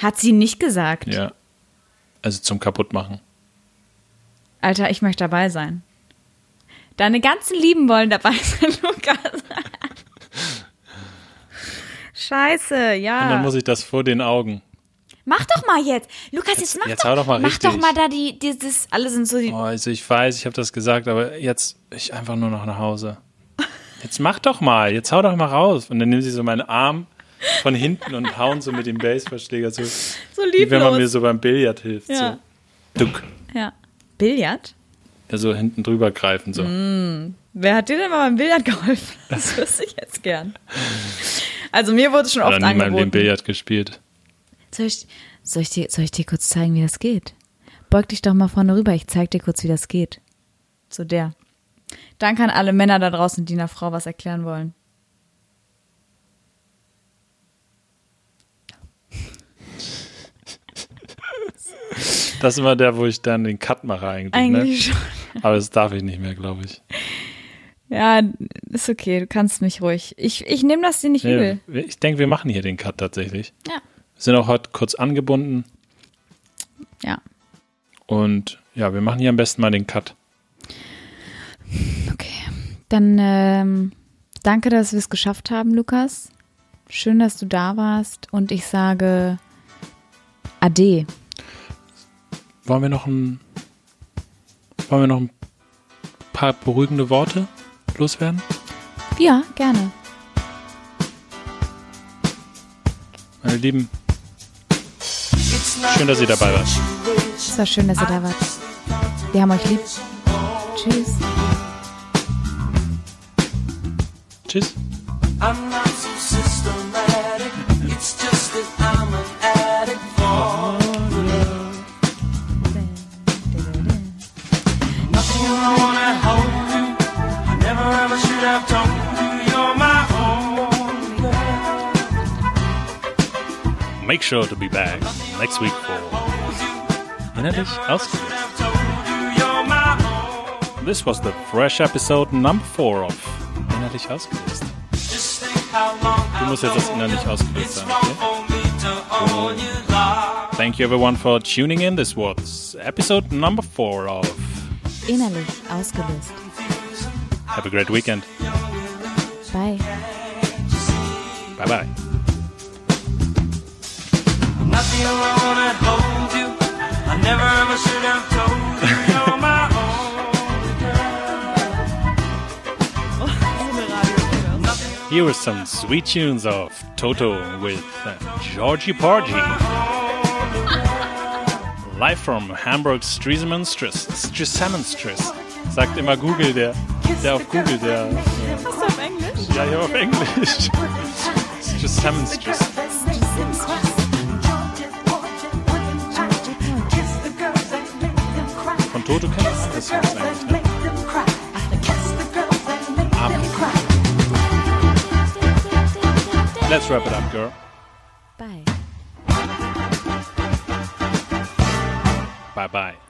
Hat sie nicht gesagt. Ja. Also zum Kaputtmachen. Alter, ich möchte dabei sein. Deine ganzen Lieben wollen dabei sein, Lukas. Scheiße, ja. Und dann muss ich das vor den Augen. Mach doch mal jetzt. Lukas, jetzt mach jetzt doch, hau doch mal mach richtig. doch mal da die, dieses, alle sind so die, Oh, also ich weiß, ich habe das gesagt, aber jetzt ich einfach nur noch nach Hause. Jetzt mach doch mal, jetzt hau doch mal raus. Und dann nehmen sie so meinen Arm von hinten und hauen so mit dem Baseballschläger so, so wie wenn man mir lieblos. so beim Billard hilft. Ja. So. Duck. Ja. Billard? Ja, so hinten drüber greifen. So. Wer hat dir denn mal beim Billard geholfen? Das wüsste ich jetzt gern. Also mir wurde schon Oder oft nie mal im angeboten. Billard gespielt. Soll ich, soll, ich dir, soll ich dir kurz zeigen, wie das geht? Beug dich doch mal vorne rüber, ich zeig dir kurz, wie das geht. So der. Dann kann alle Männer da draußen, die einer Frau was erklären wollen. Das ist immer der, wo ich dann den Cut mache eigentlich. Eigentlich ne? schon. Aber das darf ich nicht mehr, glaube ich. Ja, ist okay, du kannst mich ruhig. Ich, ich nehme das dir nicht übel. Nee, ich denke, wir machen hier den Cut tatsächlich. Ja. Wir sind auch heute kurz angebunden Ja. und ja, wir machen hier am besten mal den Cut. Okay. Dann ähm, danke, dass wir es geschafft haben, Lukas. Schön, dass du da warst. Und ich sage Ade. Wollen wir noch ein wollen wir noch ein paar beruhigende Worte loswerden? Ja, gerne. Meine Lieben, schön, dass ihr dabei wart. Es war schön, dass ihr da wart. Wir haben euch lieb. Tschüss. Tschüss. I'm not so systematic. It's just that I'm an addict for love. Nothing wrong at home. I never ever should have told you you're my own girl. Make sure to be back next week for Innerlich ausgelöst. Told you you're my own. This was the fresh episode number 4 of Innerlich ausgelöst. Just think how long Du musst jetzt das innerlich ausgelöst sein, okay? for me to own your love. Thank you everyone for tuning in. This was episode number 4 of Innerlich ausgelöst. Have a great weekend. Bye. Bye bye. Nothing wrong at hold you. I never ever should have told you you're my own. Nothing Here are some sweet tunes of Toto with uh, Georgie Porgy. Live from Hamburg Stresemannstrist. Stresemannstrist. Sagt immer Google, der, der auf Google, der. Hast du auf Englisch? Ja, ja, auf Englisch. Stresemannstrist. Toto kennst das Songs eigentlich, ne? Amen. Let's wrap it up, girl. Bye. Bye bye.